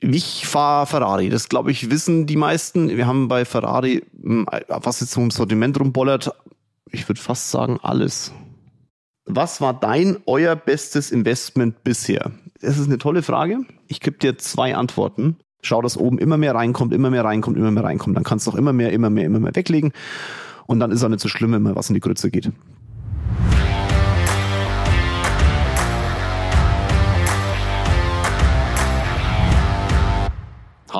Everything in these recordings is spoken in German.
Ich fahre Ferrari, das glaube ich wissen die meisten. Wir haben bei Ferrari, hm, was jetzt so im Sortiment rumbollert, ich würde fast sagen alles. Was war dein, euer bestes Investment bisher? Das ist eine tolle Frage. Ich gebe dir zwei Antworten. Schau, dass oben immer mehr reinkommt, immer mehr reinkommt, immer mehr reinkommt. Dann kannst du auch immer mehr, immer mehr, immer mehr weglegen. Und dann ist auch nicht so schlimm, wenn mal was in die Grütze geht.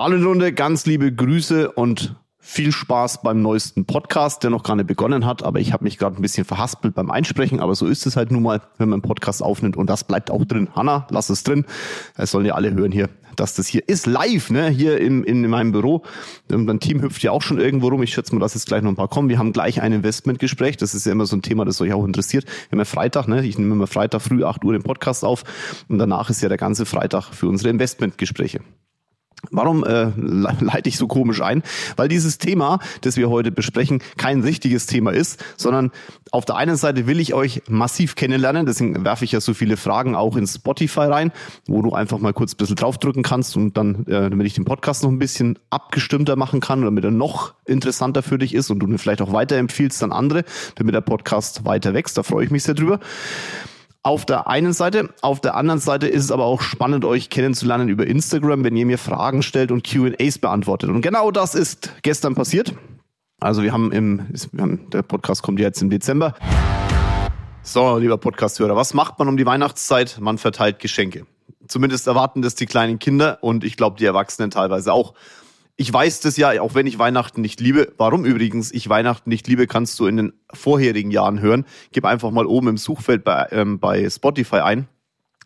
Hallo in Runde, ganz liebe Grüße und viel Spaß beim neuesten Podcast, der noch gar nicht begonnen hat, aber ich habe mich gerade ein bisschen verhaspelt beim Einsprechen, aber so ist es halt nun mal, wenn man einen Podcast aufnimmt und das bleibt auch drin. Hanna, lass es drin. Es sollen ja alle hören hier, dass das hier ist live, ne, hier im, in, in meinem Büro. Mein Team hüpft ja auch schon irgendwo rum. Ich schätze mal, dass jetzt gleich noch ein paar kommen. Wir haben gleich ein Investmentgespräch. Das ist ja immer so ein Thema, das euch auch interessiert. Wir haben ja Freitag, ne, ich nehme immer Freitag früh 8 Uhr den Podcast auf und danach ist ja der ganze Freitag für unsere Investmentgespräche. Warum äh, leite ich so komisch ein? Weil dieses Thema, das wir heute besprechen, kein richtiges Thema ist, sondern auf der einen Seite will ich euch massiv kennenlernen, deswegen werfe ich ja so viele Fragen auch in Spotify rein, wo du einfach mal kurz ein bisschen draufdrücken kannst und dann, äh, damit ich den Podcast noch ein bisschen abgestimmter machen kann, damit er noch interessanter für dich ist und du ihn vielleicht auch weiterempfiehlst an andere, damit der Podcast weiter wächst. Da freue ich mich sehr drüber. Auf der einen Seite. Auf der anderen Seite ist es aber auch spannend, euch kennenzulernen über Instagram, wenn ihr mir Fragen stellt und QAs beantwortet. Und genau das ist gestern passiert. Also wir haben im, der Podcast kommt jetzt im Dezember. So, lieber Podcast-Hörer, was macht man um die Weihnachtszeit? Man verteilt Geschenke. Zumindest erwarten das die kleinen Kinder und ich glaube die Erwachsenen teilweise auch. Ich weiß das ja, auch wenn ich Weihnachten nicht liebe. Warum übrigens ich Weihnachten nicht liebe, kannst du in den vorherigen Jahren hören. Gib einfach mal oben im Suchfeld bei, ähm, bei Spotify ein.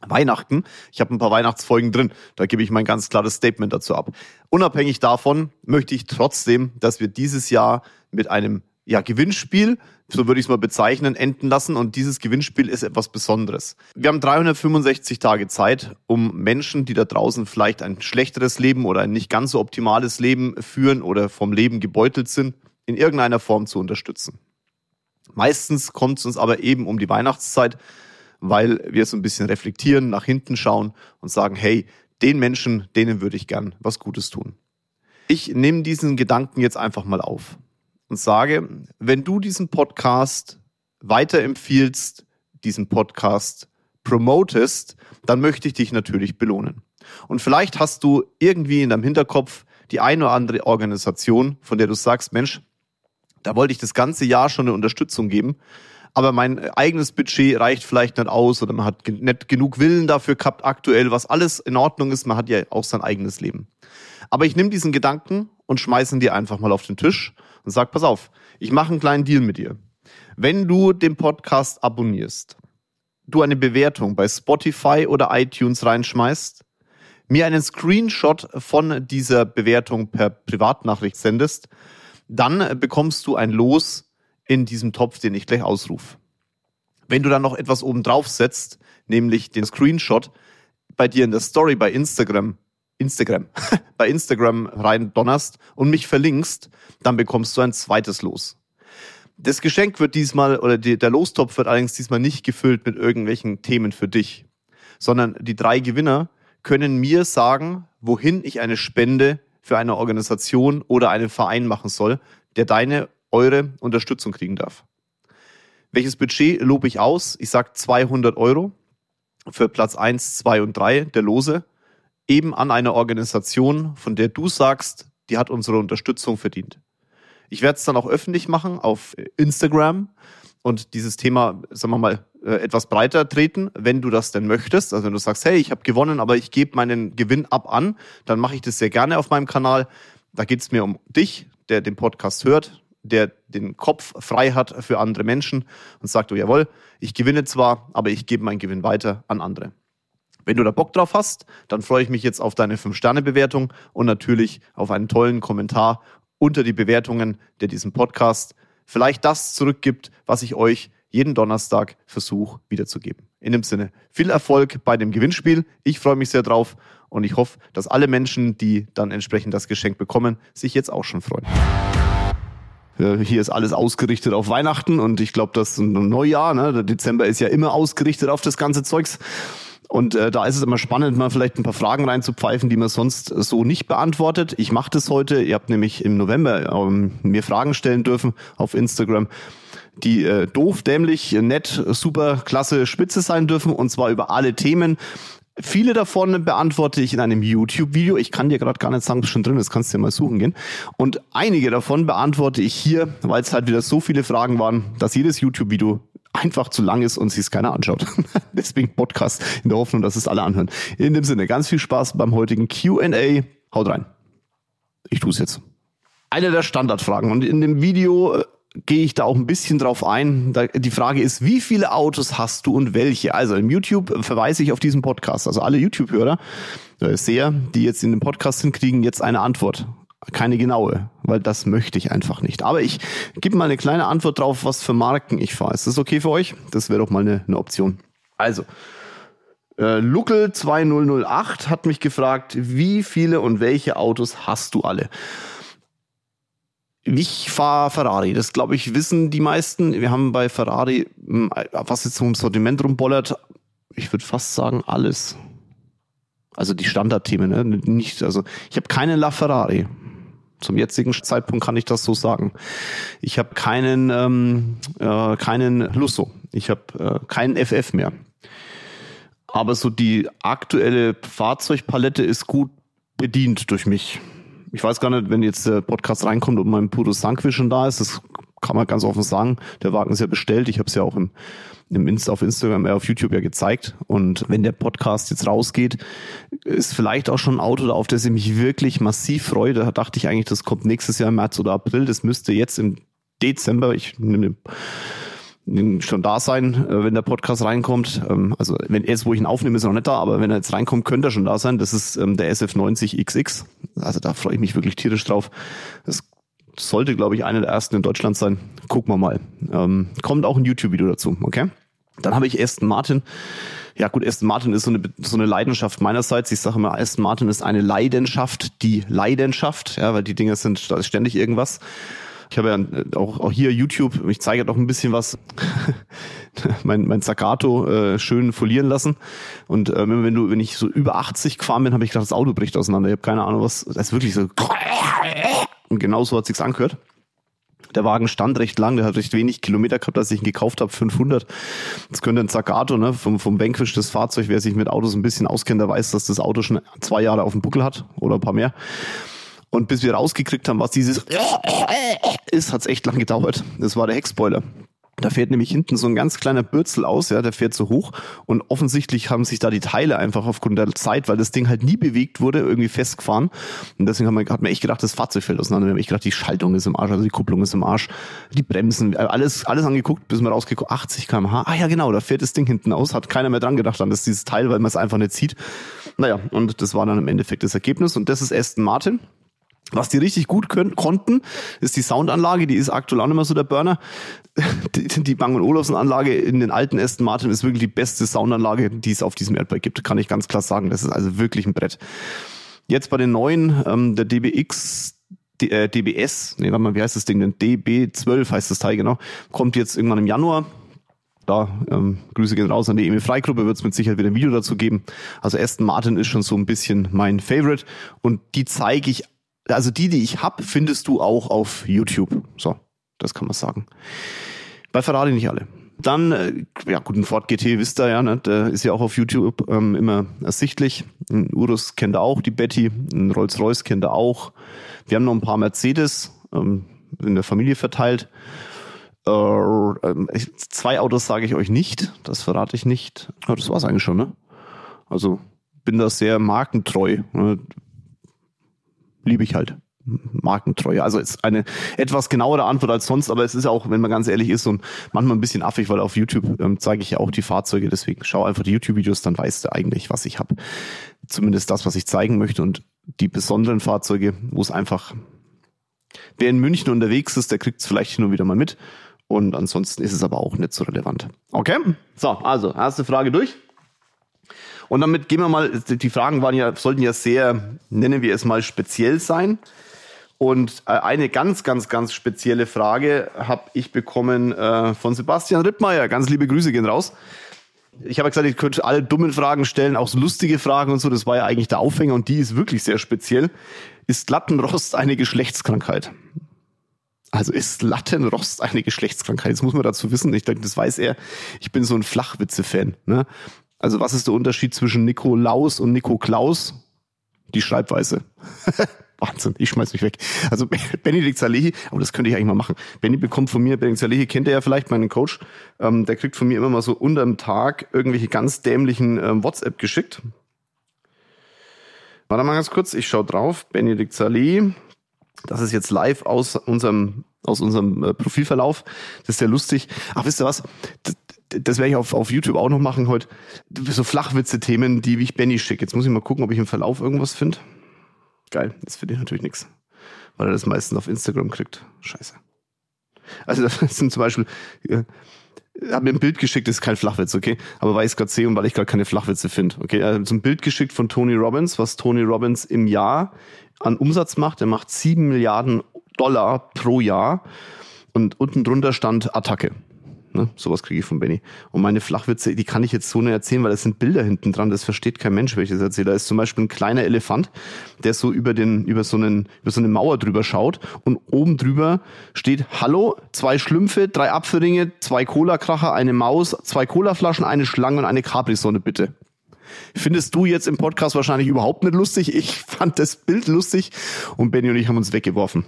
Weihnachten. Ich habe ein paar Weihnachtsfolgen drin. Da gebe ich mein ganz klares Statement dazu ab. Unabhängig davon möchte ich trotzdem, dass wir dieses Jahr mit einem ja, Gewinnspiel so würde ich es mal bezeichnen, enden lassen. Und dieses Gewinnspiel ist etwas Besonderes. Wir haben 365 Tage Zeit, um Menschen, die da draußen vielleicht ein schlechteres Leben oder ein nicht ganz so optimales Leben führen oder vom Leben gebeutelt sind, in irgendeiner Form zu unterstützen. Meistens kommt es uns aber eben um die Weihnachtszeit, weil wir so ein bisschen reflektieren, nach hinten schauen und sagen, hey, den Menschen, denen würde ich gern was Gutes tun. Ich nehme diesen Gedanken jetzt einfach mal auf und sage, wenn du diesen Podcast weiterempfiehlst, diesen Podcast promotest, dann möchte ich dich natürlich belohnen. Und vielleicht hast du irgendwie in deinem Hinterkopf die eine oder andere Organisation, von der du sagst, Mensch, da wollte ich das ganze Jahr schon eine Unterstützung geben, aber mein eigenes Budget reicht vielleicht nicht aus oder man hat nicht genug Willen dafür gehabt aktuell, was alles in Ordnung ist, man hat ja auch sein eigenes Leben. Aber ich nehme diesen Gedanken und schmeiße ihn dir einfach mal auf den Tisch und sag, pass auf, ich mache einen kleinen Deal mit dir. Wenn du den Podcast abonnierst, du eine Bewertung bei Spotify oder iTunes reinschmeißt, mir einen Screenshot von dieser Bewertung per Privatnachricht sendest, dann bekommst du ein Los in diesem Topf, den ich gleich ausrufe. Wenn du dann noch etwas oben drauf setzt, nämlich den Screenshot bei dir in der Story bei Instagram Instagram, bei Instagram rein donnerst und mich verlinkst, dann bekommst du ein zweites Los. Das Geschenk wird diesmal, oder die, der Lostopf wird allerdings diesmal nicht gefüllt mit irgendwelchen Themen für dich, sondern die drei Gewinner können mir sagen, wohin ich eine Spende für eine Organisation oder einen Verein machen soll, der deine, eure Unterstützung kriegen darf. Welches Budget lobe ich aus? Ich sage 200 Euro für Platz 1, 2 und 3 der Lose eben an eine Organisation, von der du sagst, die hat unsere Unterstützung verdient. Ich werde es dann auch öffentlich machen auf Instagram und dieses Thema, sagen wir mal, äh, etwas breiter treten, wenn du das denn möchtest. Also wenn du sagst, hey, ich habe gewonnen, aber ich gebe meinen Gewinn ab an, dann mache ich das sehr gerne auf meinem Kanal. Da geht es mir um dich, der den Podcast hört, der den Kopf frei hat für andere Menschen und sagt, oh jawohl, ich gewinne zwar, aber ich gebe meinen Gewinn weiter an andere. Wenn du da Bock drauf hast, dann freue ich mich jetzt auf deine 5-Sterne-Bewertung und natürlich auf einen tollen Kommentar unter die Bewertungen, der diesem Podcast vielleicht das zurückgibt, was ich euch jeden Donnerstag versuche wiederzugeben. In dem Sinne, viel Erfolg bei dem Gewinnspiel. Ich freue mich sehr drauf und ich hoffe, dass alle Menschen, die dann entsprechend das Geschenk bekommen, sich jetzt auch schon freuen. Hier ist alles ausgerichtet auf Weihnachten und ich glaube, das ist ein Neujahr. Ne? Der Dezember ist ja immer ausgerichtet auf das ganze Zeugs. Und äh, da ist es immer spannend, mal vielleicht ein paar Fragen reinzupfeifen, die man sonst so nicht beantwortet. Ich mache das heute. Ihr habt nämlich im November ähm, mir Fragen stellen dürfen auf Instagram die äh, doof, dämlich, nett, super, klasse, spitze sein dürfen und zwar über alle Themen. Viele davon beantworte ich in einem YouTube-Video. Ich kann dir gerade gar nicht sagen, was schon drin ist. Kannst dir mal suchen gehen. Und einige davon beantworte ich hier, weil es halt wieder so viele Fragen waren, dass jedes YouTube-Video einfach zu lang ist und sich es keiner anschaut. Deswegen Podcast in der Hoffnung, dass es alle anhören. In dem Sinne, ganz viel Spaß beim heutigen Q&A. Haut rein. Ich tue es jetzt. Eine der Standardfragen. Und in dem Video äh, gehe ich da auch ein bisschen drauf ein. Die Frage ist, wie viele Autos hast du und welche? Also im YouTube verweise ich auf diesen Podcast. Also alle YouTube-Hörer, äh, Seher, die jetzt in dem Podcast sind, kriegen jetzt eine Antwort. Keine genaue, weil das möchte ich einfach nicht. Aber ich gebe mal eine kleine Antwort drauf, was für Marken ich fahre. Ist das okay für euch? Das wäre doch mal eine, eine Option. Also, äh, Luckel 2008 hat mich gefragt, wie viele und welche Autos hast du alle? Ich fahre Ferrari, das glaube ich wissen die meisten. Wir haben bei Ferrari, hm, was jetzt so im Sortiment rumbollert, ich würde fast sagen alles. Also die Standardthemen, ne? nicht, also ich habe keinen LaFerrari. Zum jetzigen Zeitpunkt kann ich das so sagen. Ich habe keinen, ähm, äh, keinen Lusso. Ich habe äh, keinen FF mehr. Aber so die aktuelle Fahrzeugpalette ist gut bedient durch mich ich weiß gar nicht, wenn jetzt der Podcast reinkommt, ob mein Puro Sankwi schon da ist. Das kann man ganz offen sagen. Der Wagen ist ja bestellt. Ich habe es ja auch im, im Insta, auf Instagram, äh, auf YouTube ja gezeigt. Und wenn der Podcast jetzt rausgeht, ist vielleicht auch schon ein Auto da, auf das ich mich wirklich massiv freue. Da dachte ich eigentlich, das kommt nächstes Jahr im März oder April. Das müsste jetzt im Dezember, ich nehme schon da sein, äh, wenn der Podcast reinkommt. Ähm, also wenn erst, wo ich ihn aufnehme, ist er noch nicht da, aber wenn er jetzt reinkommt, könnte er schon da sein. Das ist ähm, der SF90XX. Also da freue ich mich wirklich tierisch drauf. Das sollte, glaube ich, einer der ersten in Deutschland sein. Gucken wir mal. Ähm, kommt auch ein YouTube-Video dazu, okay? Dann habe ich Aston Martin. Ja gut, Aston Martin ist so eine, so eine Leidenschaft meinerseits. Ich sage immer, Aston Martin ist eine Leidenschaft, die Leidenschaft, ja, weil die Dinge sind, da ist ständig irgendwas. Ich habe ja äh, auch, auch hier YouTube, ich zeige ja doch ein bisschen was, mein, mein Zagato äh, schön folieren lassen. Und äh, wenn du, wenn ich so über 80 gefahren bin, habe ich gedacht, das Auto bricht auseinander. Ich habe keine Ahnung, was. Das ist wirklich so. Und genau so hat sich's angehört. Der Wagen stand recht lang, der hat recht wenig Kilometer gehabt, als ich ihn gekauft habe, 500. Das könnte ein Zagato, ne, vom, vom Vanquish das Fahrzeug. Wer sich mit Autos ein bisschen auskennt, der weiß, dass das Auto schon zwei Jahre auf dem Buckel hat oder ein paar mehr. Und bis wir rausgekriegt haben, was dieses ist, hat's echt lang gedauert. Das war der Heckspoiler. Da fährt nämlich hinten so ein ganz kleiner Bürzel aus, ja, der fährt so hoch und offensichtlich haben sich da die Teile einfach aufgrund der Zeit, weil das Ding halt nie bewegt wurde, irgendwie festgefahren. Und deswegen hat man, hat man echt gedacht, das Fahrzeug fällt auseinander. Wir haben echt gedacht, die Schaltung ist im Arsch, also die Kupplung ist im Arsch, die Bremsen, alles, alles angeguckt, bis man rausgeguckt, 80 kmh. Ah ja, genau, da fährt das Ding hinten aus, hat keiner mehr dran gedacht an das ist dieses Teil, weil man es einfach nicht sieht. Naja, und das war dann im Endeffekt das Ergebnis und das ist Aston Martin. Was die richtig gut können, konnten, ist die Soundanlage, die ist aktuell auch nicht mehr so der Burner. Die, die Bang Olufsen Anlage in den alten Aston Martin ist wirklich die beste Soundanlage, die es auf diesem Erdball gibt, kann ich ganz klar sagen. Das ist also wirklich ein Brett. Jetzt bei den neuen, ähm, der DBX, D, äh, DBS, nee, warte mal, wie heißt das Ding denn? DB12 heißt das Teil genau, kommt jetzt irgendwann im Januar. Da ähm, Grüße gehen raus an die Emil Freigruppe, wird es mit Sicherheit wieder ein Video dazu geben. Also Aston Martin ist schon so ein bisschen mein Favorite und die zeige ich also die, die ich hab, findest du auch auf YouTube. So, das kann man sagen. Bei Ferrari nicht alle. Dann, äh, ja gut, ein Ford GT wisst ihr ja, ne? der ist ja auch auf YouTube ähm, immer ersichtlich. Ein Urus kennt ihr auch, die Betty, ein Rolls-Royce kennt ihr auch. Wir haben noch ein paar Mercedes ähm, in der Familie verteilt. Äh, äh, zwei Autos sage ich euch nicht, das verrate ich nicht. Aber das war's eigentlich schon, ne? Also bin da sehr markentreu. Liebe ich halt. Markentreue. Also ist eine etwas genauere Antwort als sonst, aber es ist auch, wenn man ganz ehrlich ist, und manchmal ein bisschen affig, weil auf YouTube ähm, zeige ich ja auch die Fahrzeuge, deswegen schau einfach die YouTube-Videos, dann weißt du eigentlich, was ich habe. Zumindest das, was ich zeigen möchte und die besonderen Fahrzeuge, wo es einfach, wer in München unterwegs ist, der kriegt es vielleicht nur wieder mal mit. Und ansonsten ist es aber auch nicht so relevant. Okay? So, also, erste Frage durch. Und damit gehen wir mal, die Fragen waren ja, sollten ja sehr, nennen wir es mal, speziell sein. Und äh, eine ganz, ganz, ganz spezielle Frage habe ich bekommen äh, von Sebastian Rittmeier. Ganz liebe Grüße gehen raus. Ich habe gesagt, ich könnte alle dummen Fragen stellen, auch so lustige Fragen und so. Das war ja eigentlich der Aufhänger und die ist wirklich sehr speziell. Ist Lattenrost eine Geschlechtskrankheit? Also ist Lattenrost eine Geschlechtskrankheit? Das muss man dazu wissen. Ich denke, das weiß er. Ich bin so ein Flachwitze-Fan. Ne? Also was ist der Unterschied zwischen Nikolaus und Nico Klaus? Die Schreibweise. Wahnsinn, ich schmeiß mich weg. Also Benedikt Salehi, aber das könnte ich eigentlich mal machen. Benny bekommt von mir, Benedikt Salehi kennt ihr ja vielleicht, meinen Coach, ähm, der kriegt von mir immer mal so unterm Tag irgendwelche ganz dämlichen ähm, WhatsApp geschickt. Warte mal ganz kurz, ich schaue drauf. Benedikt Salehi, das ist jetzt live aus unserem aus unserem äh, Profilverlauf. Das ist sehr lustig. Ach, wisst ihr was? Das, das werde ich auf, auf YouTube auch noch machen heute. So Flachwitze-Themen, die ich Benny schicke. Jetzt muss ich mal gucken, ob ich im Verlauf irgendwas finde. Geil, das finde ich natürlich nichts. Weil er das meistens auf Instagram kriegt. Scheiße. Also das sind zum Beispiel, äh, habe mir ein Bild geschickt, das ist kein Flachwitz, okay? Aber weil ich es gerade sehe und weil ich gerade keine Flachwitze finde. Okay, er hat so ein Bild geschickt von Tony Robbins, was Tony Robbins im Jahr an Umsatz macht. Er macht sieben Milliarden Dollar pro Jahr. Und unten drunter stand Attacke. Ne? Sowas kriege ich von Benny. Und meine Flachwitze, die kann ich jetzt so nicht erzählen, weil das sind Bilder hinten dran, das versteht kein Mensch, wenn ich erzähle. Da ist zum Beispiel ein kleiner Elefant, der so über den, über so einen, über so eine Mauer drüber schaut und oben drüber steht Hallo, zwei Schlümpfe, drei Apfelringe, zwei Cola-Kracher, eine Maus, zwei Colaflaschen, eine Schlange und eine Capri-Sonne, bitte. Findest du jetzt im Podcast wahrscheinlich überhaupt nicht lustig. Ich fand das Bild lustig und Benny und ich haben uns weggeworfen.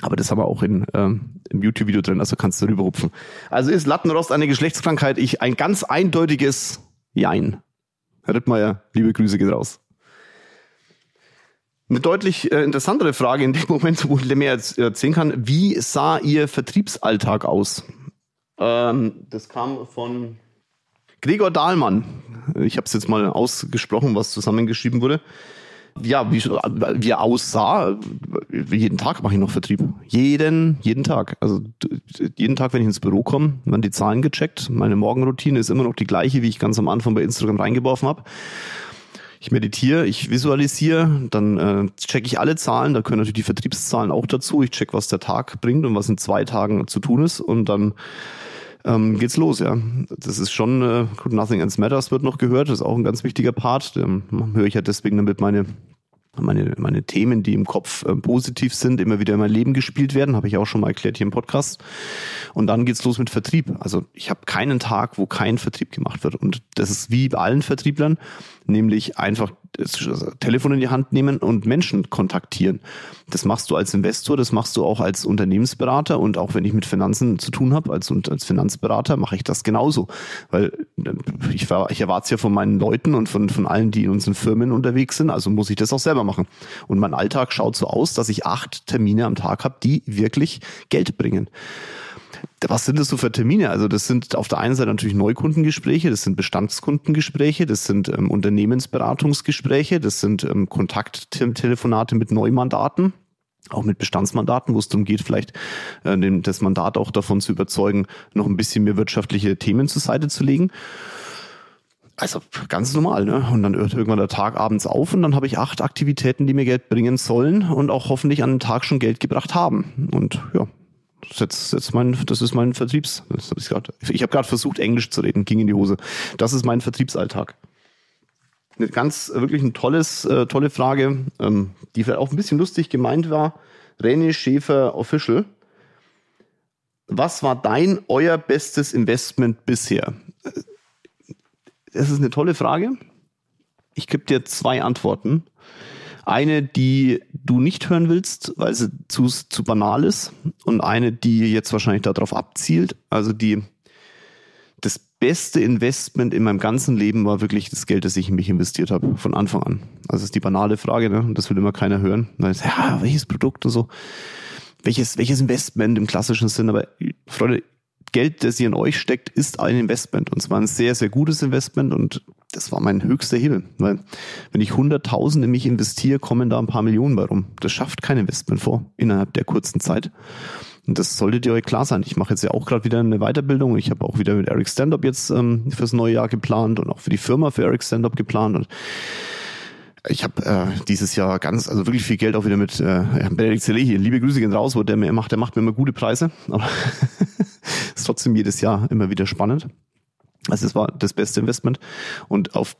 Aber das haben wir auch in, ähm, im YouTube-Video drin, also kannst du rüberrupfen. Also ist Lattenrost eine Geschlechtskrankheit? Ich ein ganz eindeutiges Jein. Herr Rittmeier, liebe Grüße geht raus. Eine deutlich äh, interessantere Frage in dem Moment, wo ich mehr erzählen kann. Wie sah Ihr Vertriebsalltag aus? Ähm, das kam von Gregor Dahlmann. Ich habe es jetzt mal ausgesprochen, was zusammengeschrieben wurde ja, wie, wie er aussah, jeden Tag mache ich noch Vertrieb. Jeden, jeden Tag. Also jeden Tag, wenn ich ins Büro komme, werden die Zahlen gecheckt. Meine Morgenroutine ist immer noch die gleiche, wie ich ganz am Anfang bei Instagram reingeworfen habe. Ich meditiere, ich visualisiere, dann äh, checke ich alle Zahlen, da können natürlich die Vertriebszahlen auch dazu. Ich check, was der Tag bringt und was in zwei Tagen zu tun ist und dann ähm, geht's los, ja. Das ist schon, äh, Nothing Else Matters wird noch gehört, das ist auch ein ganz wichtiger Part. Den höre ich ja deswegen damit meine meine, meine Themen, die im Kopf äh, positiv sind, immer wieder in mein Leben gespielt werden, habe ich auch schon mal erklärt hier im Podcast. Und dann geht's los mit Vertrieb. Also ich habe keinen Tag, wo kein Vertrieb gemacht wird. Und das ist wie bei allen Vertrieblern, nämlich einfach das Telefon in die Hand nehmen und Menschen kontaktieren. Das machst du als Investor, das machst du auch als Unternehmensberater und auch wenn ich mit Finanzen zu tun habe, als, als Finanzberater, mache ich das genauso. Weil äh, ich, ich erwarte es ja von meinen Leuten und von, von allen, die in unseren Firmen unterwegs sind, also muss ich das auch selber machen. Und mein Alltag schaut so aus, dass ich acht Termine am Tag habe, die wirklich Geld bringen was sind das so für Termine? Also das sind auf der einen Seite natürlich Neukundengespräche, das sind Bestandskundengespräche, das sind ähm, Unternehmensberatungsgespräche, das sind ähm, Kontakttelefonate mit Neumandaten auch mit Bestandsmandaten, wo es darum geht, vielleicht äh, dem, das Mandat auch davon zu überzeugen, noch ein bisschen mehr wirtschaftliche Themen zur Seite zu legen. Also ganz normal, ne? Und dann hört irgendwann der Tag abends auf und dann habe ich acht Aktivitäten, die mir Geld bringen sollen und auch hoffentlich an den Tag schon Geld gebracht haben. Und ja, das ist jetzt, mein, das ist mein Vertriebs. Das hab ich ich habe gerade versucht, Englisch zu reden, ging in die Hose. Das ist mein Vertriebsalltag. Eine ganz wirklich ein tolles, äh, tolle Frage, ähm, die vielleicht auch ein bisschen lustig gemeint war. René Schäfer Official. Was war dein, euer bestes Investment bisher? Das ist eine tolle Frage. Ich gebe dir zwei Antworten. Eine, die du nicht hören willst, weil sie zu, zu banal ist. Und eine, die jetzt wahrscheinlich darauf abzielt. Also die, das beste Investment in meinem ganzen Leben war wirklich das Geld, das ich in mich investiert habe, von Anfang an. Also das ist die banale Frage, ne? Und das will immer keiner hören. Ist, ja, welches Produkt und so. Welches, welches Investment im klassischen Sinn, aber Freunde, Geld, das ihr in euch steckt, ist ein Investment. Und zwar ein sehr, sehr gutes Investment. Und das war mein höchster Hebel. Weil wenn ich 100.000 in mich investiere, kommen da ein paar Millionen bei rum. Das schafft kein Investment vor innerhalb der kurzen Zeit. Und das solltet ihr euch klar sein. Ich mache jetzt ja auch gerade wieder eine Weiterbildung. Ich habe auch wieder mit Eric Standup jetzt ähm, fürs neue Jahr geplant und auch für die Firma für Eric Standup geplant. Und ich habe äh, dieses Jahr ganz, also wirklich viel Geld auch wieder mit äh, Benedikt Selehi. Liebe Grüße gehen raus, wo der mir macht, der macht mir immer gute Preise. Aber ist trotzdem jedes Jahr immer wieder spannend. Also es war das beste Investment. Und auf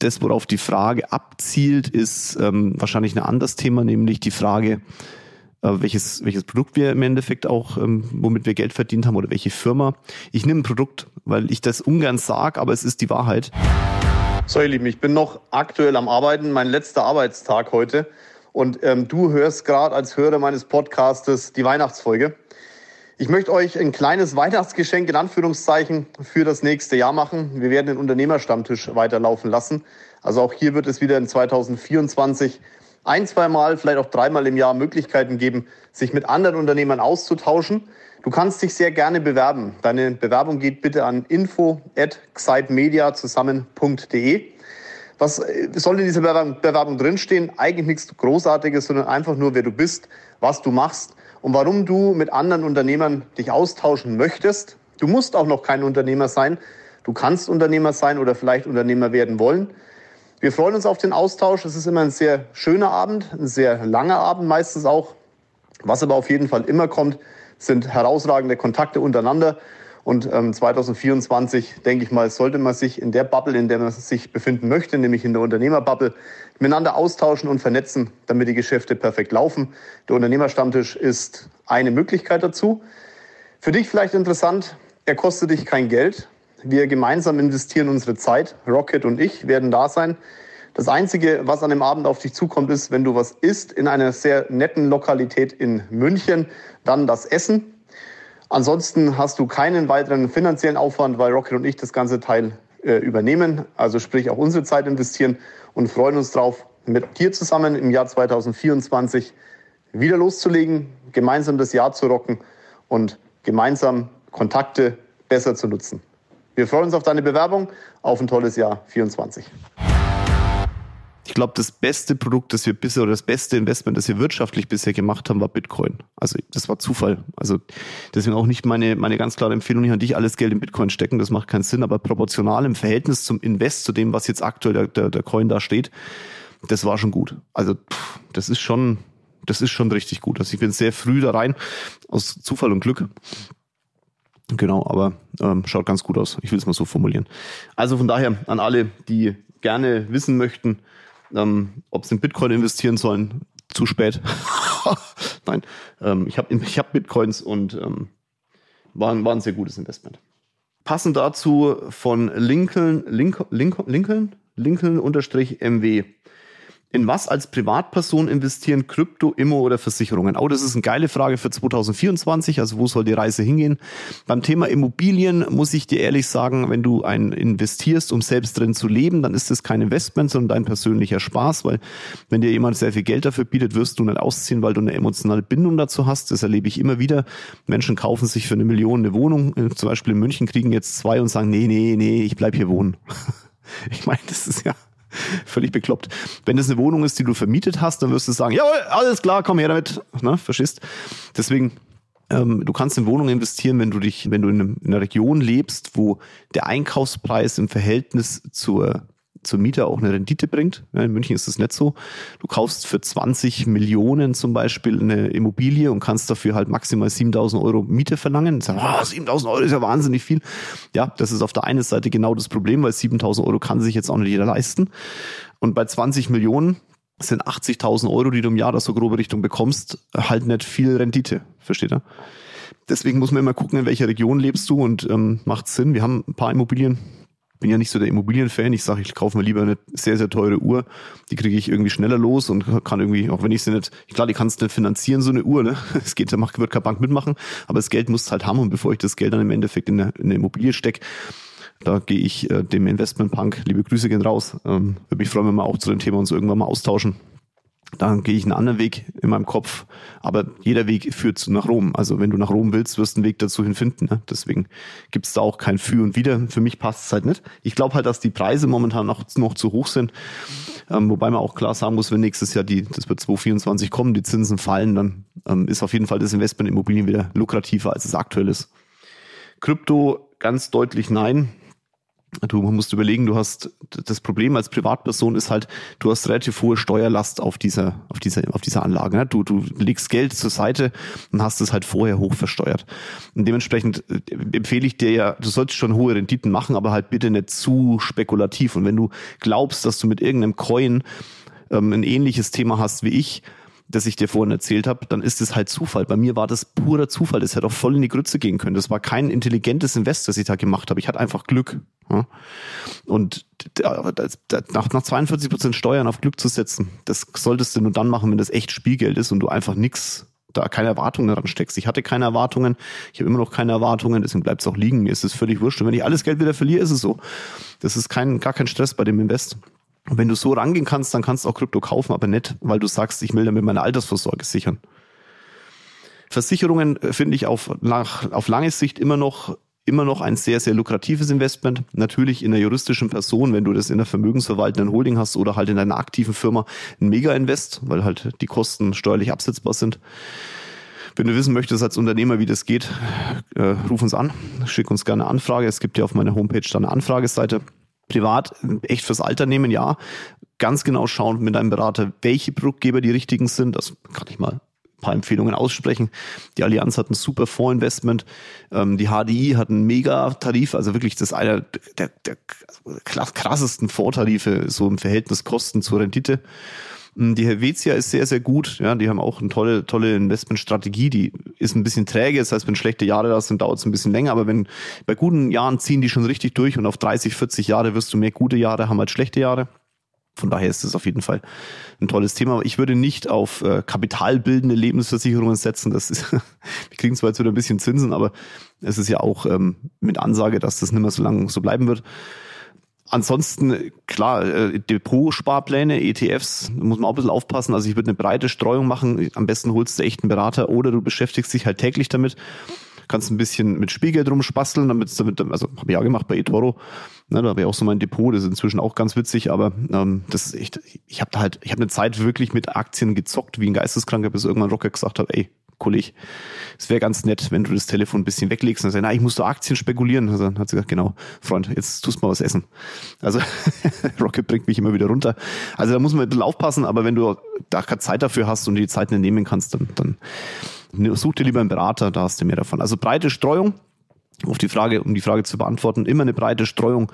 das, worauf die Frage abzielt, ist ähm, wahrscheinlich ein anderes Thema, nämlich die Frage, äh, welches, welches Produkt wir im Endeffekt auch, ähm, womit wir Geld verdient haben oder welche Firma. Ich nehme ein Produkt, weil ich das ungern sage, aber es ist die Wahrheit. So, ihr Lieben, ich bin noch aktuell am Arbeiten, mein letzter Arbeitstag heute. Und ähm, du hörst gerade als Hörer meines Podcastes die Weihnachtsfolge. Ich möchte euch ein kleines Weihnachtsgeschenk in Anführungszeichen für das nächste Jahr machen. Wir werden den Unternehmerstammtisch weiterlaufen lassen. Also auch hier wird es wieder in 2024 ein, zweimal, vielleicht auch dreimal im Jahr Möglichkeiten geben, sich mit anderen Unternehmern auszutauschen. Du kannst dich sehr gerne bewerben. Deine Bewerbung geht bitte an info at zusammen.de. Was äh, soll in dieser Bewerbung drinstehen? Eigentlich nichts Großartiges, sondern einfach nur, wer du bist, was du machst und warum du mit anderen Unternehmern dich austauschen möchtest. Du musst auch noch kein Unternehmer sein. Du kannst Unternehmer sein oder vielleicht Unternehmer werden wollen. Wir freuen uns auf den Austausch. Es ist immer ein sehr schöner Abend, ein sehr langer Abend meistens auch. Was aber auf jeden Fall immer kommt, sind herausragende Kontakte untereinander. Und ähm, 2024, denke ich mal, sollte man sich in der Bubble, in der man sich befinden möchte, nämlich in der Unternehmerbubble, miteinander austauschen und vernetzen, damit die Geschäfte perfekt laufen. Der Unternehmerstammtisch ist eine Möglichkeit dazu. Für dich vielleicht interessant, er kostet dich kein Geld. Wir gemeinsam investieren unsere Zeit. Rocket und ich werden da sein. Das Einzige, was an dem Abend auf dich zukommt, ist, wenn du was isst in einer sehr netten Lokalität in München, dann das Essen. Ansonsten hast du keinen weiteren finanziellen Aufwand, weil Rocket und ich das ganze Teil äh, übernehmen, also sprich auch unsere Zeit investieren und freuen uns darauf, mit dir zusammen im Jahr 2024 wieder loszulegen, gemeinsam das Jahr zu rocken und gemeinsam Kontakte besser zu nutzen. Wir freuen uns auf deine Bewerbung, auf ein tolles Jahr 2024. Ich glaube, das beste Produkt, das wir bisher oder das beste Investment, das wir wirtschaftlich bisher gemacht haben, war Bitcoin. Also das war Zufall. Also deswegen auch nicht meine, meine ganz klare Empfehlung, nicht an dich alles Geld in Bitcoin stecken, das macht keinen Sinn, aber proportional im Verhältnis zum Invest, zu dem, was jetzt aktuell der, der, der Coin da steht, das war schon gut. Also pff, das ist schon, das ist schon richtig gut. Also ich bin sehr früh da rein, aus Zufall und Glück. Genau, aber ähm, schaut ganz gut aus. Ich will es mal so formulieren. Also von daher an alle, die gerne wissen möchten, ähm, ob sie in Bitcoin investieren sollen. Zu spät. Nein, ähm, ich habe ich hab Bitcoins und ähm, war, war ein sehr gutes Investment. Passend dazu von Lincoln, Lincoln, Lincoln, Lincoln, Lincoln unterstrich MW in was als Privatperson investieren, Krypto, Immo oder Versicherungen? Oh, das ist eine geile Frage für 2024. Also wo soll die Reise hingehen? Beim Thema Immobilien muss ich dir ehrlich sagen, wenn du ein investierst, um selbst drin zu leben, dann ist das kein Investment, sondern dein persönlicher Spaß, weil wenn dir jemand sehr viel Geld dafür bietet, wirst du nicht ausziehen, weil du eine emotionale Bindung dazu hast. Das erlebe ich immer wieder. Menschen kaufen sich für eine Million eine Wohnung, äh, zum Beispiel in München kriegen jetzt zwei und sagen, nee, nee, nee, ich bleib hier wohnen. Ich meine, das ist ja, Völlig bekloppt. Wenn das eine Wohnung ist, die du vermietet hast, dann wirst du sagen, ja, alles klar, komm her damit. Ne, verstehst? Deswegen, ähm, du kannst in Wohnungen investieren, wenn du dich, wenn du in, einem, in einer Region lebst, wo der Einkaufspreis im Verhältnis zur zur Miete auch eine Rendite bringt. In München ist das nicht so. Du kaufst für 20 Millionen zum Beispiel eine Immobilie und kannst dafür halt maximal 7000 Euro Miete verlangen. Sagen, oh, 7000 Euro ist ja wahnsinnig viel. Ja, das ist auf der einen Seite genau das Problem, weil 7000 Euro kann sich jetzt auch nicht jeder leisten. Und bei 20 Millionen sind 80.000 Euro, die du im Jahr da so grobe Richtung bekommst, halt nicht viel Rendite. Versteht ihr? Deswegen muss man immer gucken, in welcher Region lebst du und ähm, macht Sinn. Wir haben ein paar Immobilien bin ja nicht so der Immobilienfan. Ich sage, ich kaufe mir lieber eine sehr, sehr teure Uhr. Die kriege ich irgendwie schneller los und kann irgendwie, auch wenn ich sie nicht, klar, die kannst du nicht finanzieren, so eine Uhr, ne? Es geht, da wird keine Bank mitmachen, aber das Geld muss halt haben und bevor ich das Geld dann im Endeffekt in eine, in eine Immobilie stecke, da gehe ich äh, dem Investmentpunk, liebe Grüße gehen raus. Ähm, würde mich freuen, wenn wir auch zu dem Thema uns irgendwann mal austauschen dann gehe ich einen anderen Weg in meinem Kopf. Aber jeder Weg führt nach Rom. Also wenn du nach Rom willst, wirst du einen Weg dazu hin finden. Ne? Deswegen gibt es da auch kein Für und Wider. Für mich passt es halt nicht. Ich glaube halt, dass die Preise momentan noch, noch zu hoch sind. Ähm, wobei man auch klar sagen muss, wenn nächstes Jahr die, das wird 2024 kommen, die Zinsen fallen, dann ähm, ist auf jeden Fall das Investment in Immobilien wieder lukrativer, als es aktuell ist. Krypto ganz deutlich nein. Du musst überlegen, du hast das Problem als Privatperson ist halt, du hast relativ hohe Steuerlast auf dieser, auf dieser, auf dieser Anlage. Ne? Du, du legst Geld zur Seite und hast es halt vorher hoch versteuert. Und dementsprechend äh, empfehle ich dir ja, du solltest schon hohe Renditen machen, aber halt bitte nicht zu spekulativ. Und wenn du glaubst, dass du mit irgendeinem Coin ähm, ein ähnliches Thema hast wie ich, das ich dir vorhin erzählt habe, dann ist es halt Zufall. Bei mir war das purer Zufall. Das hätte auch voll in die Grütze gehen können. Das war kein intelligentes Invest, das ich da gemacht habe. Ich hatte einfach Glück. Und nach, nach 42 Prozent Steuern auf Glück zu setzen, das solltest du nur dann machen, wenn das echt Spielgeld ist und du einfach nix da keine Erwartungen daran steckst. Ich hatte keine Erwartungen, ich habe immer noch keine Erwartungen, deswegen bleibt es auch liegen. Mir ist es völlig wurscht. Und wenn ich alles Geld wieder verliere, ist es so. Das ist kein, gar kein Stress bei dem Invest. Und wenn du so rangehen kannst, dann kannst du auch Krypto kaufen, aber nicht, weil du sagst, ich will damit meine Altersvorsorge sichern. Versicherungen äh, finde ich auf, nach, auf lange Sicht immer noch immer noch ein sehr, sehr lukratives Investment. Natürlich in einer juristischen Person, wenn du das in einer vermögensverwaltenden Holding hast oder halt in einer aktiven Firma, ein Mega-Invest, weil halt die Kosten steuerlich absetzbar sind. Wenn du wissen möchtest als Unternehmer, wie das geht, äh, ruf uns an, schick uns gerne eine Anfrage. Es gibt ja auf meiner Homepage da eine Anfrageseite privat echt fürs Alter nehmen, ja. Ganz genau schauen mit einem Berater, welche Produktgeber die richtigen sind. Das kann ich mal ein paar Empfehlungen aussprechen. Die Allianz hat ein super Fondsinvestment. Ähm, die HDI hat einen Mega-Tarif, also wirklich das einer der, der krassesten Vortarife so im Verhältnis Kosten zur Rendite. Die Helvetia ist sehr, sehr gut. Ja, die haben auch eine tolle, tolle Investmentstrategie. Die ist ein bisschen träge. Das heißt, wenn schlechte Jahre da sind, dauert es ein bisschen länger. Aber wenn bei guten Jahren ziehen die schon richtig durch und auf 30, 40 Jahre wirst du mehr gute Jahre haben als schlechte Jahre. Von daher ist das auf jeden Fall ein tolles Thema. Ich würde nicht auf äh, kapitalbildende Lebensversicherungen setzen. Das ist, wir kriegen zwar jetzt wieder ein bisschen Zinsen, aber es ist ja auch ähm, mit Ansage, dass das nicht mehr so lange so bleiben wird. Ansonsten, klar, äh, Depotsparpläne, ETFs, muss man auch ein bisschen aufpassen. Also ich würde eine breite Streuung machen. Am besten holst du echt einen Berater oder du beschäftigst dich halt täglich damit. Kannst ein bisschen mit Spielgeld rumspasteln, damit, damit also habe ich auch gemacht bei eToro. Ne, da habe ich auch so mein Depot, das ist inzwischen auch ganz witzig, aber ähm, das ist echt, ich habe da halt, ich habe eine Zeit wirklich mit Aktien gezockt wie ein Geisteskranker, bis irgendwann Rocker gesagt hat, ey, Kollege, es wäre ganz nett, wenn du das Telefon ein bisschen weglegst und sagst, na, ich muss doch Aktien spekulieren. Also hat sie gesagt, genau, Freund, jetzt tust mal was essen. Also Rocket bringt mich immer wieder runter. Also da muss man ein bisschen aufpassen, aber wenn du da keine Zeit dafür hast und die Zeit nicht nehmen kannst, dann, dann such dir lieber einen Berater, da hast du mehr davon. Also breite Streuung, auf die Frage, um die Frage zu beantworten, immer eine breite Streuung,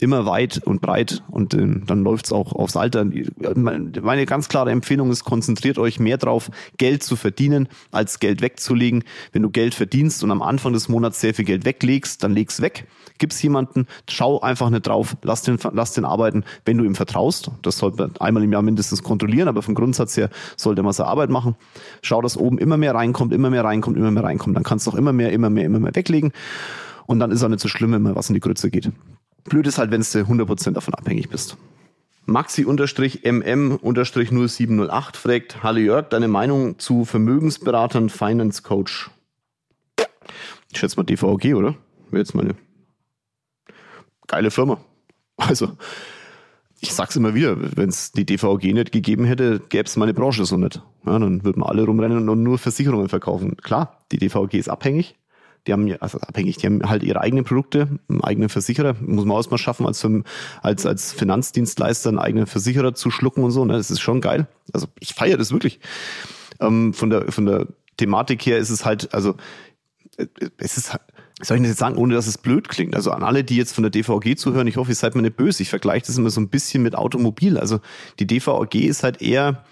immer weit und breit und äh, dann läuft's auch aufs Alter. Meine ganz klare Empfehlung ist, konzentriert euch mehr drauf, Geld zu verdienen, als Geld wegzulegen. Wenn du Geld verdienst und am Anfang des Monats sehr viel Geld weglegst, dann leg's weg. Gib's jemanden, schau einfach nicht drauf, lass den, lass den arbeiten, wenn du ihm vertraust. Das sollte man einmal im Jahr mindestens kontrollieren, aber vom Grundsatz her sollte man seine Arbeit machen. Schau, dass oben immer mehr reinkommt, immer mehr reinkommt, immer mehr reinkommt. Dann kannst du auch immer mehr, immer mehr, immer mehr weglegen. Und dann ist auch nicht so schlimm, wenn mal was in die Grütze geht. Blöd ist halt, wenn du 100% davon abhängig bist. Maxi-MM-0708 fragt, Hallo Jörg, deine Meinung zu Vermögensberatern Finance Coach? Ich schätze mal DVG, oder? Wäre jetzt meine geile Firma. Also, ich sag's immer wieder, wenn es die DVG nicht gegeben hätte, gäbe es meine Branche so nicht. Ja, dann würden wir alle rumrennen und nur Versicherungen verkaufen. Klar, die DVG ist abhängig, die haben also abhängig, die haben halt ihre eigenen Produkte, einen eigenen Versicherer. Muss man auch mal schaffen, als, als, als Finanzdienstleister einen eigenen Versicherer zu schlucken und so. Ne? Das ist schon geil. Also ich feiere das wirklich. Ähm, von der von der Thematik her ist es halt, also äh, es ist soll ich das jetzt sagen, ohne dass es blöd klingt? Also an alle, die jetzt von der DVG zuhören, ich hoffe, ihr seid mir nicht böse. Ich vergleiche das immer so ein bisschen mit Automobil. Also die DVG ist halt eher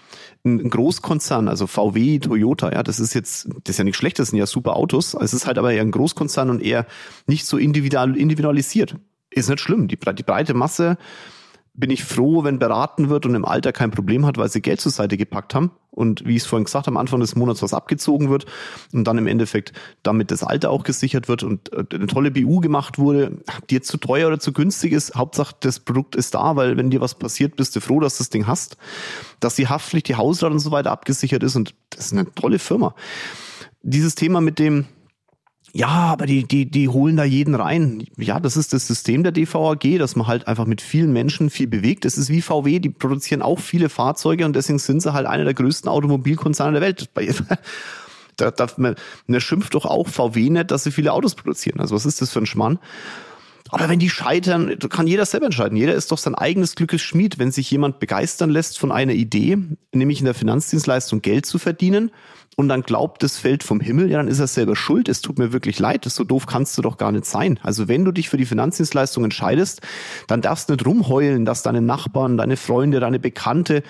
ein Großkonzern, also VW, Toyota, ja, das ist jetzt, das ist ja nichts Schlechtes, das sind ja super Autos. Es ist halt aber eher ein Großkonzern und eher nicht so individual, individualisiert. Ist nicht schlimm. Die, die breite Masse bin ich froh, wenn beraten wird und im Alter kein Problem hat, weil sie Geld zur Seite gepackt haben und wie ich es vorhin gesagt habe, am Anfang des Monats was abgezogen wird und dann im Endeffekt damit das Alter auch gesichert wird und äh, eine tolle BU gemacht wurde, die jetzt zu teuer oder zu günstig ist. Hauptsache das Produkt ist da, weil wenn dir was passiert, bist du froh, dass du das Ding hast, dass die Haftpflicht, die Hausrat und so weiter abgesichert ist und das ist eine tolle Firma. Dieses Thema mit dem ja, aber die, die, die holen da jeden rein. Ja, das ist das System der DVAG, dass man halt einfach mit vielen Menschen viel bewegt. Das ist wie VW, die produzieren auch viele Fahrzeuge und deswegen sind sie halt einer der größten Automobilkonzerne der Welt. Da darf man, man schimpft doch auch VW nicht, dass sie viele Autos produzieren. Also was ist das für ein Schmarrn? Aber wenn die scheitern, kann jeder selber entscheiden. Jeder ist doch sein eigenes Glückes Schmied. Wenn sich jemand begeistern lässt von einer Idee, nämlich in der Finanzdienstleistung Geld zu verdienen, und dann glaubt, das fällt vom Himmel, ja, dann ist er selber schuld. Es tut mir wirklich leid. So doof kannst du doch gar nicht sein. Also wenn du dich für die Finanzdienstleistung entscheidest, dann darfst du nicht rumheulen, dass deine Nachbarn, deine Freunde, deine Bekannte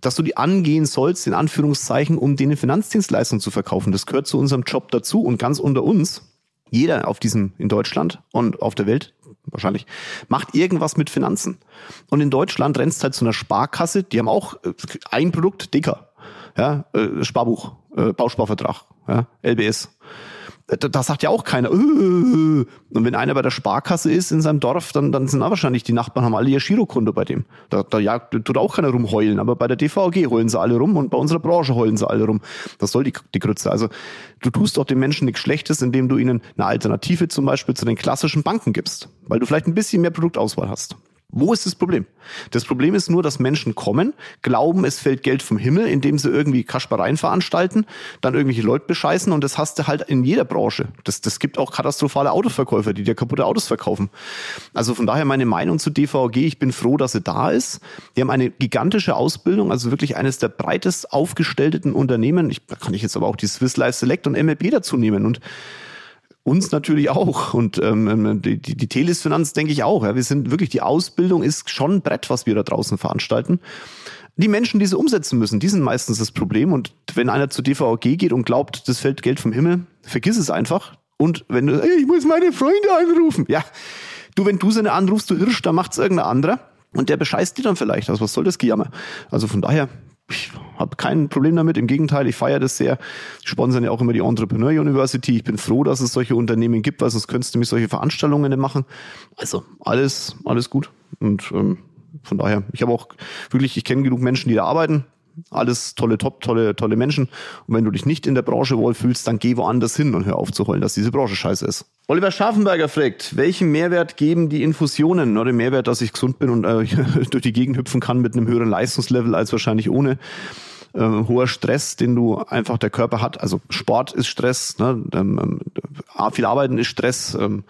dass du die angehen sollst, in Anführungszeichen, um denen Finanzdienstleistungen zu verkaufen. Das gehört zu unserem Job dazu und ganz unter uns. Jeder auf diesem, in Deutschland und auf der Welt wahrscheinlich, macht irgendwas mit Finanzen. Und in Deutschland rennst halt zu einer Sparkasse, die haben auch äh, ein Produkt, dicker, ja, äh, Sparbuch, äh, Bausparvertrag, ja, LBS da sagt ja auch keiner. Äh, und wenn einer bei der Sparkasse ist in seinem Dorf, dann, dann sind auch wahrscheinlich die Nachbarn haben alle ihr Girokonto bei dem. Da, da jagt, tut auch keiner rumheulen, aber bei der DVG heulen sie alle rum und bei unserer Branche heulen sie alle rum. Das soll die, die Grütze. Also du tust doch den Menschen nichts Schlechtes, indem du ihnen eine Alternative zum Beispiel zu den klassischen Banken gibst, weil du vielleicht ein bisschen mehr Produktauswahl hast. Wo ist das Problem? Das Problem ist nur, dass Menschen kommen, glauben, es fällt Geld vom Himmel, indem sie irgendwie Kaspereien veranstalten, dann irgendwelche Leute bescheißen und das hast du halt in jeder Branche. Das, das gibt auch katastrophale Autoverkäufer, die dir kaputte Autos verkaufen. Also von daher meine Meinung zu DVG, ich bin froh, dass sie da ist. Die haben eine gigantische Ausbildung, also wirklich eines der breitest aufgestellten Unternehmen. Ich, da kann ich jetzt aber auch die Swiss Life Select und MLP dazu nehmen und uns natürlich auch. Und ähm, ähm, die, die, die Teles-Finanz denke ich auch. Ja. Wir sind wirklich, die Ausbildung ist schon ein Brett, was wir da draußen veranstalten. Die Menschen, die sie umsetzen müssen, die sind meistens das Problem. Und wenn einer zu DVG geht und glaubt, das fällt Geld vom Himmel, vergiss es einfach. Und wenn du, ich muss meine Freunde anrufen. Ja, du, wenn du seine anrufst, du Hirsch, da macht's irgendein anderer. Und der bescheißt die dann vielleicht. Also was soll das Gejammer? Also von daher, ich habe kein Problem damit. Im Gegenteil, ich feiere das sehr. Die sponsern ja auch immer die Entrepreneur University. Ich bin froh, dass es solche Unternehmen gibt, weil sonst könntest du mich solche Veranstaltungen nicht machen. Also alles, alles gut. Und ähm, von daher, ich habe auch wirklich, ich kenne genug Menschen, die da arbeiten. Alles tolle, top, tolle, tolle Menschen. Und wenn du dich nicht in der Branche wohlfühlst, dann geh woanders hin und hör auf zu heulen, dass diese Branche scheiße ist. Oliver Scharfenberger fragt, welchen Mehrwert geben die Infusionen? Nur den Mehrwert, dass ich gesund bin und äh, durch die Gegend hüpfen kann mit einem höheren Leistungslevel als wahrscheinlich ohne. Äh, hoher Stress, den du einfach der Körper hat. Also Sport ist Stress, ne? ähm, ähm, viel Arbeiten ist Stress, ähm,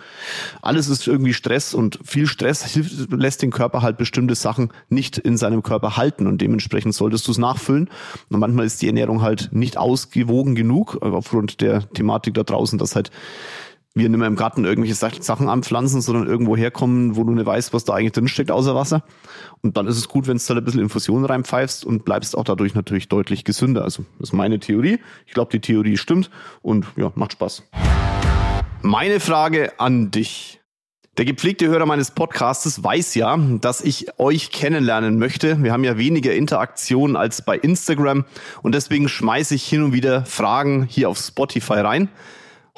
alles ist irgendwie Stress und viel Stress lässt den Körper halt bestimmte Sachen nicht in seinem Körper halten und dementsprechend solltest du es nachfüllen. Und manchmal ist die Ernährung halt nicht ausgewogen genug, äh, aufgrund der Thematik da draußen, dass halt wir nicht mehr im Garten irgendwelche Sachen anpflanzen, sondern irgendwo herkommen, wo du nicht weißt, was da eigentlich drinsteckt außer Wasser. Und dann ist es gut, wenn du da ein bisschen Infusion reinpfeifst und bleibst auch dadurch natürlich deutlich gesünder. Also das ist meine Theorie. Ich glaube, die Theorie stimmt und ja, macht Spaß. Meine Frage an dich. Der gepflegte Hörer meines Podcastes weiß ja, dass ich euch kennenlernen möchte. Wir haben ja weniger Interaktion als bei Instagram und deswegen schmeiße ich hin und wieder Fragen hier auf Spotify rein.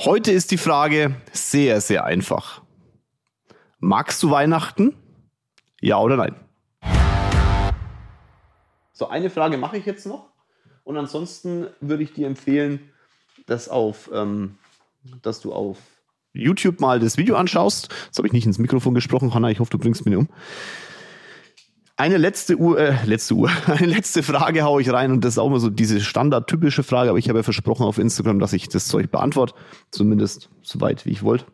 Heute ist die Frage sehr, sehr einfach. Magst du Weihnachten? Ja oder nein? So, eine Frage mache ich jetzt noch. Und ansonsten würde ich dir empfehlen, dass, auf, ähm, dass du auf YouTube mal das Video anschaust. Jetzt habe ich nicht ins Mikrofon gesprochen, Hanna. Ich hoffe, du bringst mir nicht um. Eine letzte Uhr, äh, letzte Uhr, eine letzte Frage haue ich rein und das ist auch immer so diese standardtypische Frage, aber ich habe ja versprochen auf Instagram, dass ich das Zeug beantworte, zumindest so weit wie ich wollte.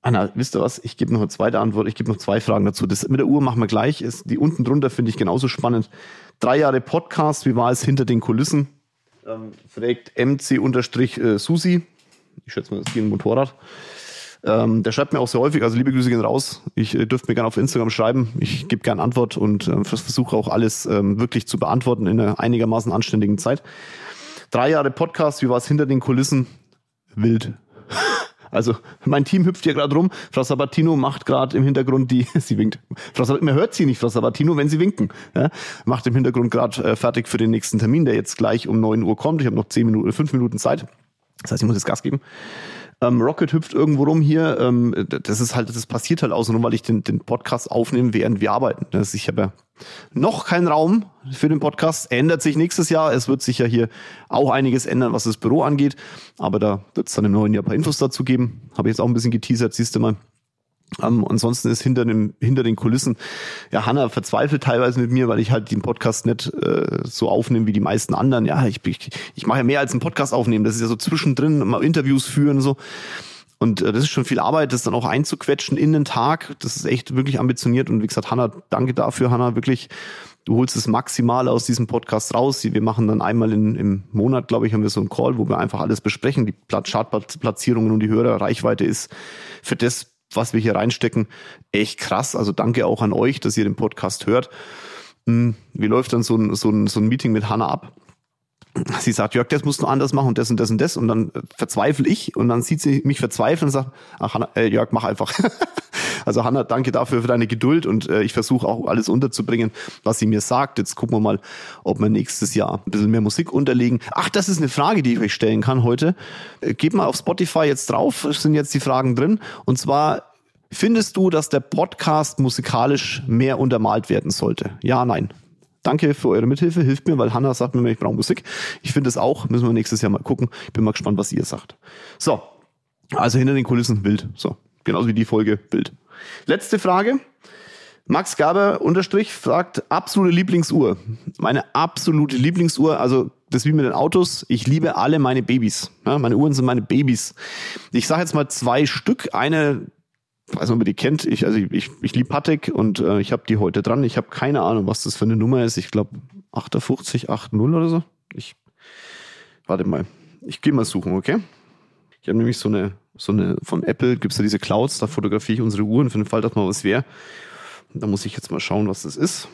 Anna, wisst ihr was? Ich gebe noch eine zweite Antwort. Ich gebe noch zwei Fragen dazu. Das mit der Uhr machen wir gleich. Ist, die unten drunter finde ich genauso spannend. Drei Jahre Podcast. Wie war es hinter den Kulissen? Ähm, fragt MC-Susi. Äh, ich schätze mal, das ist ein Motorrad. Ähm, der schreibt mir auch sehr häufig, also liebe Grüße gehen raus. Ich äh, dürfte mir gerne auf Instagram schreiben. Ich gebe gerne Antwort und äh, versuche auch alles ähm, wirklich zu beantworten in einer einigermaßen anständigen Zeit. Drei Jahre Podcast, wie war es hinter den Kulissen? Wild. Also mein Team hüpft hier gerade rum. Frau Sabatino macht gerade im Hintergrund die, sie winkt. Frau Sabatino, man hört sie nicht, Frau Sabatino, wenn sie winken. Ja, macht im Hintergrund gerade äh, fertig für den nächsten Termin, der jetzt gleich um neun Uhr kommt. Ich habe noch zehn Minuten, fünf Minuten Zeit. Das heißt, ich muss jetzt Gas geben. Ähm, Rocket hüpft irgendwo rum hier. Ähm, das ist halt, das passiert halt außenrum, weil ich den, den Podcast aufnehme, während wir arbeiten. Das, ich habe ja noch keinen Raum für den Podcast. Ändert sich nächstes Jahr. Es wird sich ja hier auch einiges ändern, was das Büro angeht. Aber da wird es dann im neuen Jahr ein paar Infos dazu geben. Habe ich jetzt auch ein bisschen geteasert, siehst du mal. Ähm, ansonsten ist hinter, dem, hinter den Kulissen, ja, Hanna verzweifelt teilweise mit mir, weil ich halt den Podcast nicht äh, so aufnehme wie die meisten anderen. Ja, ich, ich, ich mache ja mehr als einen Podcast aufnehmen. Das ist ja so zwischendrin, mal Interviews führen so. Und äh, das ist schon viel Arbeit, das dann auch einzuquetschen in den Tag. Das ist echt wirklich ambitioniert. Und wie gesagt, Hanna, danke dafür, Hanna, wirklich. Du holst das Maximale aus diesem Podcast raus. Wir machen dann einmal in, im Monat, glaube ich, haben wir so einen Call, wo wir einfach alles besprechen. Die Chartplatzierungen und die höhere Reichweite ist für das, was wir hier reinstecken, echt krass. Also danke auch an euch, dass ihr den Podcast hört. Hm, wie läuft dann so ein, so ein, so ein Meeting mit Hanna ab? Sie sagt, Jörg, das musst du anders machen und das und das und das. Und dann verzweifle ich und dann sieht sie mich verzweifeln und sagt, ach Hanna, äh, Jörg, mach einfach. also Hanna, danke dafür für deine Geduld und äh, ich versuche auch alles unterzubringen, was sie mir sagt. Jetzt gucken wir mal, ob wir nächstes Jahr ein bisschen mehr Musik unterlegen. Ach, das ist eine Frage, die ich euch stellen kann heute. Äh, geht mal auf Spotify jetzt drauf, sind jetzt die Fragen drin. Und zwar, findest du, dass der Podcast musikalisch mehr untermalt werden sollte? Ja, nein. Danke für eure Mithilfe, hilft mir, weil Hanna sagt mir, ich brauche Musik. Ich finde es auch, müssen wir nächstes Jahr mal gucken. Bin mal gespannt, was ihr sagt. So, also hinter den Kulissen Bild. So, genauso wie die Folge Bild. Letzte Frage. Max Gaber unterstrich fragt, absolute Lieblingsuhr. Meine absolute Lieblingsuhr, also das wie mit den Autos, ich liebe alle meine Babys. Ja, meine Uhren sind meine Babys. Ich sage jetzt mal zwei Stück. Eine weiß nicht, ob ihr die kennt. Ich, also ich, ich, ich liebe Patek und äh, ich habe die heute dran. Ich habe keine Ahnung, was das für eine Nummer ist. Ich glaube 5880 oder so. Ich warte mal. Ich gehe mal suchen, okay? Ich habe nämlich so eine, so eine, von Apple gibt's ja diese Clouds, da fotografiere ich unsere Uhren für den Fall, dass mal was wäre. Da muss ich jetzt mal schauen, was das ist.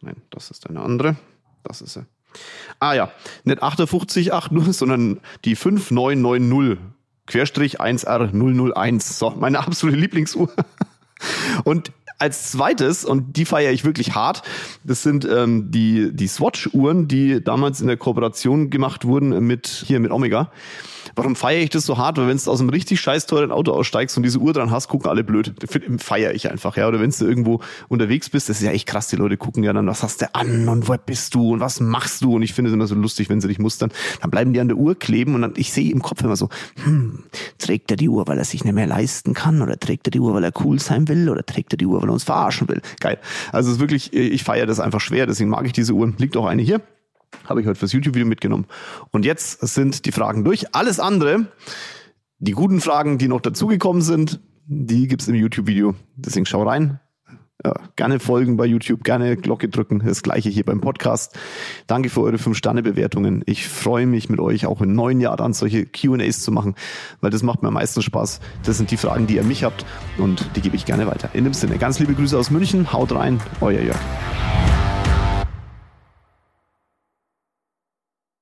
Nein, das ist eine andere. Das ist sie. Ah ja, nicht 5880, sondern die 5990 Querstrich 1R001. So, meine absolute Lieblingsuhr. Und als zweites, und die feiere ich wirklich hart, das sind ähm, die, die Swatch-Uhren, die damals in der Kooperation gemacht wurden mit hier mit Omega. Warum feiere ich das so hart? Weil wenn du aus einem richtig scheiß teuren Auto aussteigst und diese Uhr dran hast, gucken alle blöd. Feiere ich einfach, ja. Oder wenn du irgendwo unterwegs bist, das ist ja echt krass, die Leute gucken ja dann, was hast du an und wo bist du und was machst du? Und ich finde es immer so lustig, wenn sie dich mustern. Dann bleiben die an der Uhr kleben und dann, ich sehe im Kopf immer so, hm, trägt er die Uhr, weil er sich nicht mehr leisten kann? Oder trägt er die Uhr, weil er cool sein will? Oder trägt er die Uhr, weil uns verarschen will? Geil. Also es ist wirklich, ich feiere das einfach schwer, deswegen mag ich diese Uhren. Liegt auch eine hier. Habe ich heute fürs YouTube-Video mitgenommen. Und jetzt sind die Fragen durch. Alles andere, die guten Fragen, die noch dazugekommen sind, die gibt's im YouTube-Video. Deswegen schau rein. Ja, gerne folgen bei YouTube, gerne Glocke drücken. Das gleiche hier beim Podcast. Danke für eure 5-Sterne-Bewertungen. Ich freue mich mit euch auch im neuen Jahr dann solche QAs zu machen, weil das macht mir am meisten Spaß. Das sind die Fragen, die ihr mich habt und die gebe ich gerne weiter. In dem Sinne, ganz liebe Grüße aus München. Haut rein, euer Jörg.